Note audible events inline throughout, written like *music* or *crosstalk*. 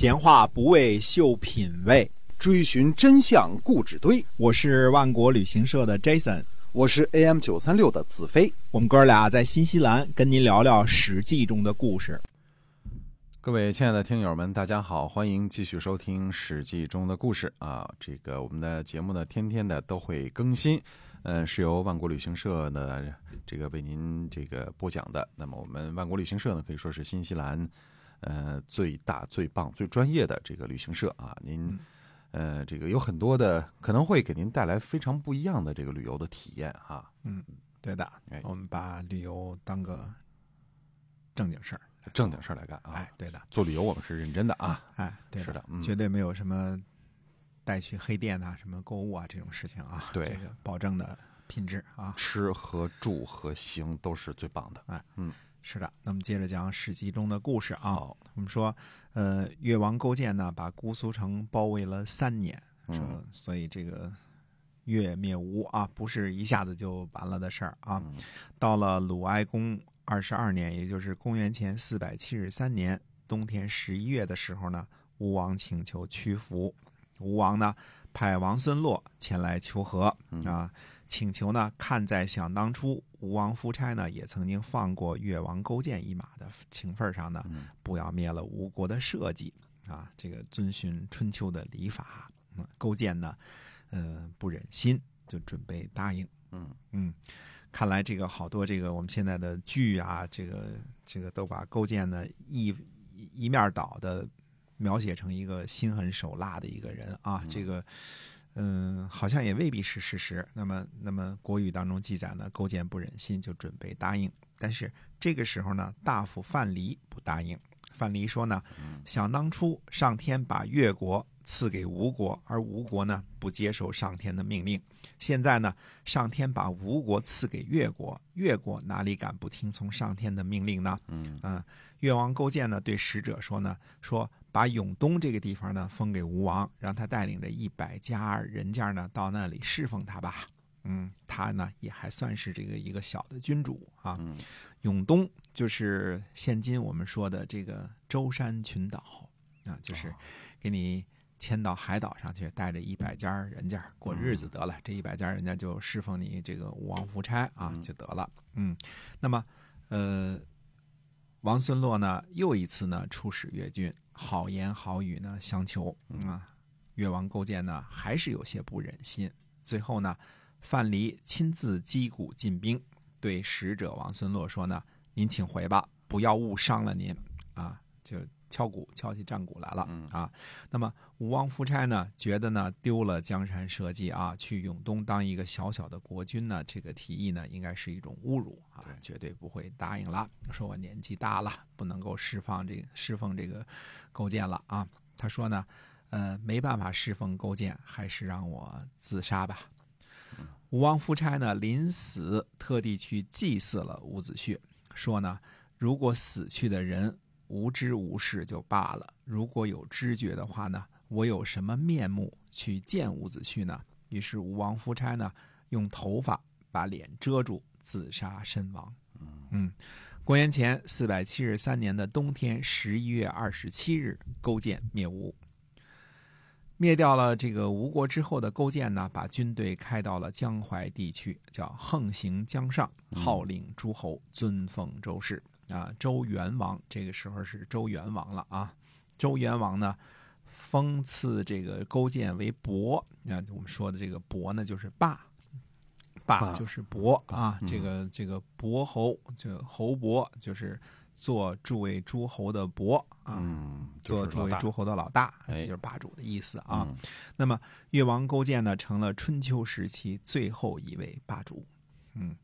闲话不为秀品味，追寻真相故纸堆。我是万国旅行社的 Jason，我是 AM 九三六的子飞。我们哥俩在新西兰跟您聊聊《史记》中的故事。各位亲爱的听友们，大家好，欢迎继续收听《史记》中的故事啊！这个我们的节目呢，天天的都会更新，嗯，是由万国旅行社呢这个为您这个播讲的。那么我们万国旅行社呢，可以说是新西兰。呃，最大、最棒、最专业的这个旅行社啊，您，呃，这个有很多的可能会给您带来非常不一样的这个旅游的体验哈。嗯，对的，我们把旅游当个正经事儿，正经事儿来干啊。哎，对的，做旅游我们是认真的啊。哎，对是的，绝对没有什么带去黑店啊、什么购物啊这种事情啊。对，这个保证的品质啊，吃和住和行都是最棒的。哎，嗯。是的，那么接着讲《史记》中的故事啊。我们说，呃，越王勾践呢，把姑苏城包围了三年，嗯，所以这个越灭吴啊，不是一下子就完了的事儿啊。到了鲁哀公二十二年，也就是公元前四百七十三年冬天十一月的时候呢，吴王请求屈服，吴王呢派王孙洛前来求和啊。请求呢，看在想当初吴王夫差呢也曾经放过越王勾践一马的情分上呢，不要灭了吴国的社稷啊，这个遵循春秋的礼法。勾践呢，呃，不忍心，就准备答应。嗯嗯，看来这个好多这个我们现在的剧啊，这个这个都把勾践呢一一面倒的描写成一个心狠手辣的一个人啊，这个。嗯，好像也未必是事实。那么，那么国语当中记载呢，勾践不忍心，就准备答应。但是这个时候呢，大夫范蠡不答应。范蠡说呢，想当初上天把越国赐给吴国，而吴国呢不接受上天的命令。现在呢，上天把吴国赐给越国，越国哪里敢不听从上天的命令呢？嗯，越王勾践呢对使者说呢，说。把永东这个地方呢封给吴王，让他带领着一百家人家呢到那里侍奉他吧。嗯，他呢也还算是这个一个小的君主啊。永东就是现今我们说的这个舟山群岛啊，就是给你迁到海岛上去，带着一百家人家过日子得了。这一百家人家就侍奉你这个吴王夫差啊，就得了。嗯，那么呃。王孙洛呢，又一次呢出使越郡，好言好语呢相求啊。越王勾践呢还是有些不忍心，最后呢，范蠡亲自击鼓进兵，对使者王孙洛说呢：“您请回吧，不要误伤了您啊。”就。敲鼓，敲起战鼓来了啊！那么吴王夫差呢，觉得呢丢了江山社稷啊，去永东当一个小小的国君呢，这个提议呢，应该是一种侮辱啊，绝对不会答应了。说我年纪大了，不能够释放这个侍奉这个勾践了啊。他说呢，呃，没办法侍奉勾践，还是让我自杀吧。吴王夫差呢，临死特地去祭祀了伍子胥，说呢，如果死去的人。无知无事就罢了，如果有知觉的话呢，我有什么面目去见伍子胥呢？于是吴王夫差呢，用头发把脸遮住，自杀身亡。嗯，公元前四百七十三年的冬天十一月二十七日，勾践灭吴。灭掉了这个吴国之后的勾践呢，把军队开到了江淮地区，叫横行江上，号令诸侯，尊奉周氏。啊，周元王这个时候是周元王了啊。周元王呢，封赐这个勾践为伯。啊，我们说的这个伯呢，就是霸，霸就是伯啊。这个这个伯侯，就侯伯，就是做诸位诸侯的伯啊，做诸位诸侯的老大，这就是霸主的意思啊。那么越王勾践呢，成了春秋时期最后一位霸主。嗯。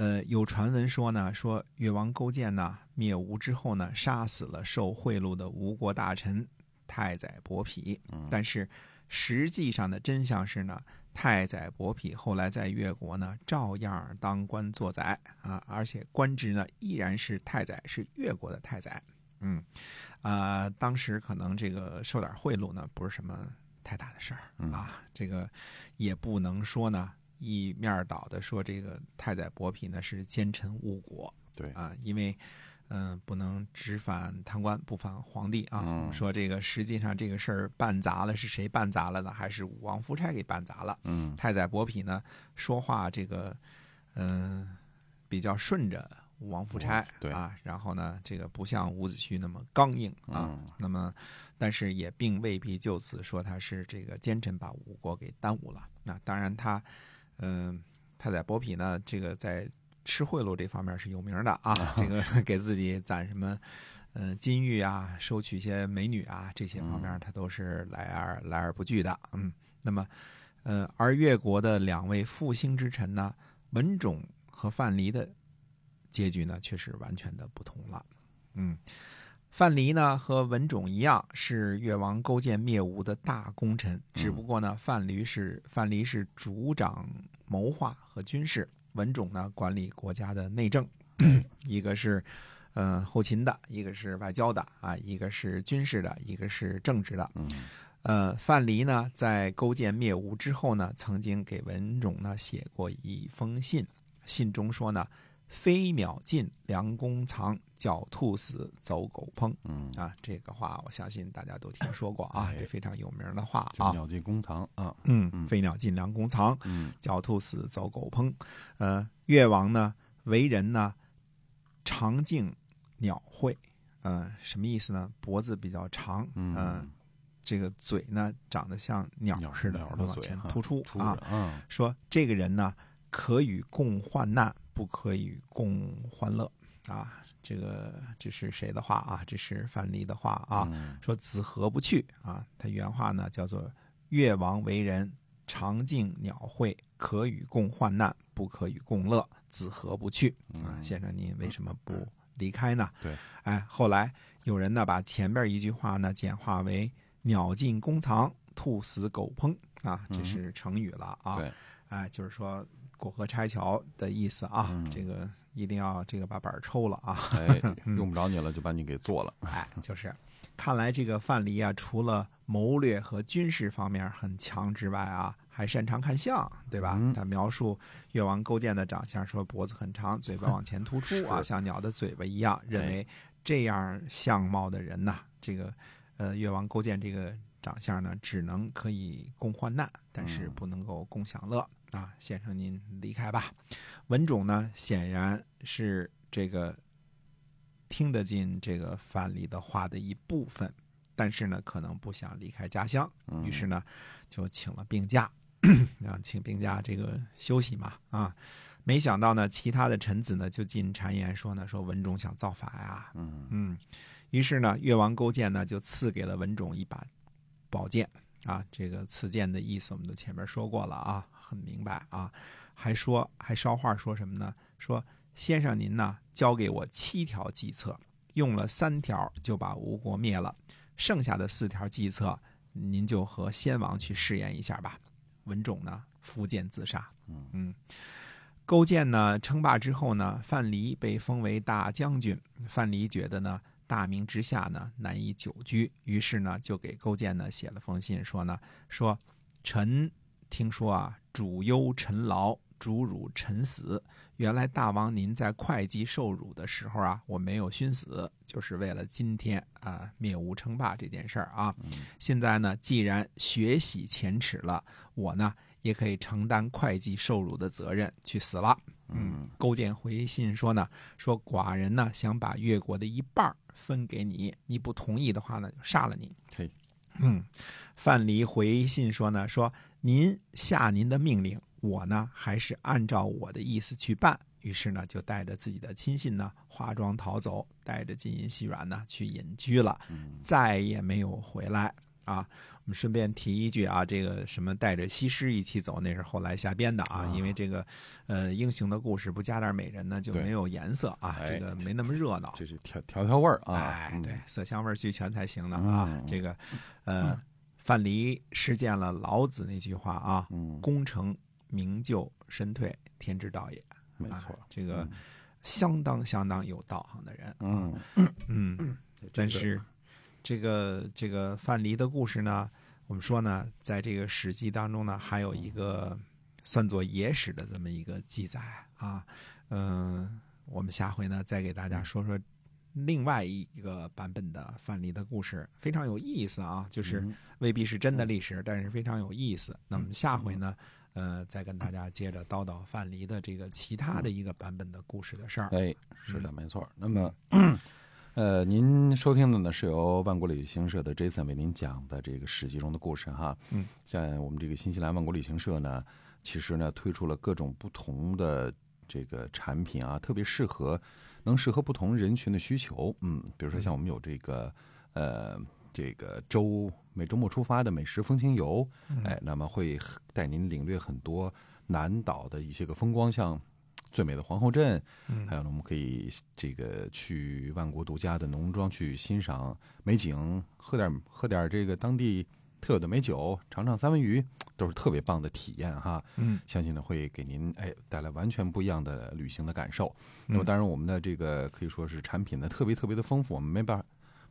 呃，有传闻说呢，说越王勾践呢灭吴之后呢，杀死了受贿赂的吴国大臣太宰伯嚭。但是实际上的真相是呢，太宰伯嚭后来在越国呢，照样当官做宰啊，而且官职呢依然是太宰，是越国的太宰。嗯，啊，当时可能这个受点贿赂呢，不是什么太大的事儿啊，这个也不能说呢。一面倒的说，这个太宰伯嚭呢是奸臣误国，对啊，因为，嗯、不能只反贪官不反皇帝啊。嗯说这个实际上这个事儿办砸了，是谁办砸了呢？还是武王夫差给办砸了？嗯太宰伯嚭呢说话这个嗯、比较顺着武王夫差、对啊，然后呢这个不像伍子胥那么刚硬啊。嗯那么，但是也并未必就此说他是这个奸臣把吴国给耽误了。那当然他，嗯、太宰伯嚭呢，这个在吃贿赂这方面是有名的啊，这个 *laughs* 给自己攒什么。嗯，金玉啊，收取一些美女啊，这些方面嗯他都是来而来而不拒的。嗯，那么，呃，而越国的两位复兴之臣呢，文种和范蠡的结局呢，却是完全的不同了。嗯，范蠡呢和文种一样，是越王勾践灭吴的大功臣，只不过呢，范蠡是范蠡是主掌谋划和军事，文种呢管理国家的内政，*clears throat* 一个是。呃，后勤的，一个是外交的啊，一个是军事的，一个是政治的。嗯呃，范蠡呢，在勾践灭吴之后呢，曾经给文种呢写过一封信，信中说呢：“飞鸟尽，良弓藏；狡兔死，走狗烹。”嗯，啊，这个话我相信大家都听说过啊，哎这非常有名的话就啊。鸟尽弓藏啊，嗯嗯，飞鸟尽，良弓藏；嗯狡兔死，走狗烹。呃，越王呢，为人呢，长颈鸟喙，呃，什么意思呢？脖子比较长，嗯呃这个嘴呢长得像鸟鸟似的，往前突出。啊，说这个人呢，可与共患难，不可与共欢乐啊。这个这是谁的话啊？这是范蠡的话啊。嗯说子何不去啊？他原话呢叫做“越王为人，常敬鸟会，可与共患难，不可与共乐，子何不去啊？嗯先生您为什么不离开呢？对，哎，后来有人呢把前边一句话呢简化为“鸟尽弓藏，兔死狗烹”啊，这是成语了啊。嗯对，哎，就是说过河拆桥的意思啊。嗯这个一定要这个把板儿抽了啊。哎，*laughs* 用不着你了，就把你给做了。*laughs* 哎，就是，看来这个范蠡啊，除了谋略和军事方面很强之外啊，还擅长看相，对吧？嗯他描述越王勾践的长相，说脖子很长，嘴巴往前突出啊，像鸟的嘴巴一样，认哎为这样相貌的人呐，这个呃越王勾践这个长相呢，只能可以共患难，但是嗯不能够共享乐。啊，先生您离开吧。文种呢，显然是这个听得进这个范蠡的话的一部分，但是呢，可能不想离开家乡，嗯于是呢，就请了病假，啊，请病假这个休息嘛，啊，没想到呢，其他的臣子呢就进谗言说呢，说文种想造反呀，嗯嗯，于是呢，越王勾践呢就赐给了文种一把宝剑啊，这个赐剑的意思我们都前面说过了啊，很明白啊，还说还捎话说什么呢？说先生您呢交给我七条计策，用了三条就把吴国灭了，剩下的四条计策您就和先王去试验一下吧。文种呢伏剑自杀，嗯勾践呢称霸之后呢，范蠡被封为大将军。范蠡觉得呢大明之下呢难以久居，于是呢就给勾践呢写了封信，说呢说臣听说啊主忧臣劳，主辱臣死。原来大王您在会稽受辱的时候啊，我没有殉死，就是为了今天啊灭吴称霸这件事儿啊。现在呢，既然血洗前耻了，我呢也可以承担会稽受辱的责任，去死了。嗯勾践回信说呢，说寡人呢想把越国的一半儿分给你，你不同意的话呢，就杀了你。嘿，嗯，范蠡回信说呢，说您下您的命令，我呢还是按照我的意思去办。于是呢，就带着自己的亲信呢，化妆逃走，带着金银细软呢去隐居了，嗯再也没有回来啊。我们顺便提一句啊，这个什么带着西施一起走，那是后来瞎编的啊，啊因为这个呃英雄的故事不加点美人呢，就没有颜色啊，哎这个没那么热闹。这是调调调味儿啊。哎，嗯对，，色香味俱全才行的啊。嗯这个，呃，*laughs* 范蠡实践了老子那句话啊：“嗯，功成名就身退，天之道也。”啊没错。这个相当相当有道行的人。啊嗯，*clears throat* 嗯，但是这个这个范蠡的故事呢，我们说呢，在这个《史记》当中呢，还有一个算作野史的这么一个记载啊。嗯、我们下回呢再给大家说说另外一个版本的范蠡的故事，非常有意思啊，就是嗯未必是真的历史，但是非常有意思。那么下回呢，呃，再跟大家接着叨叨范蠡的这个其他的一个版本的故事的事儿。哎，是的，没错。那么，*clears throat* 呃，您收听的呢是由万国旅行社的 Jason 为您讲的这个史记中的故事哈。嗯，像我们这个新西兰万国旅行社呢，其实呢推出了各种不同的这个产品啊，特别适合能适合不同人群的需求。嗯，比如说像我们有这个呃这个周每周末出发的美食风情游，哎，那么会带您领略很多南岛的一些个风光，像最美的皇后镇，嗯还有呢，我们可以这个去万国独家的农庄去欣赏美景，喝点喝点这个当地特有的美酒，尝尝三文鱼，都是特别棒的体验哈。嗯相信呢会给您哎带来完全不一样的旅行的感受。嗯那么当然，我们的这个可以说是产品呢特别特别的丰富，我们没办法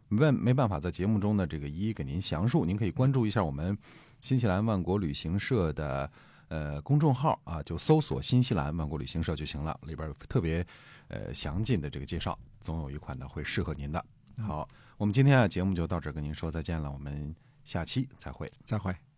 没办没办法在节目中呢这个一一给您详述，您可以关注一下我们新西兰万国旅行社的。呃，公众号啊，就搜索“新西兰万国旅行社”就行了，里边有特别呃详尽的这个介绍，总有一款呢会适合您的。好，我们今天啊节目就到这儿，跟您说再见了，我们下期再会。再会。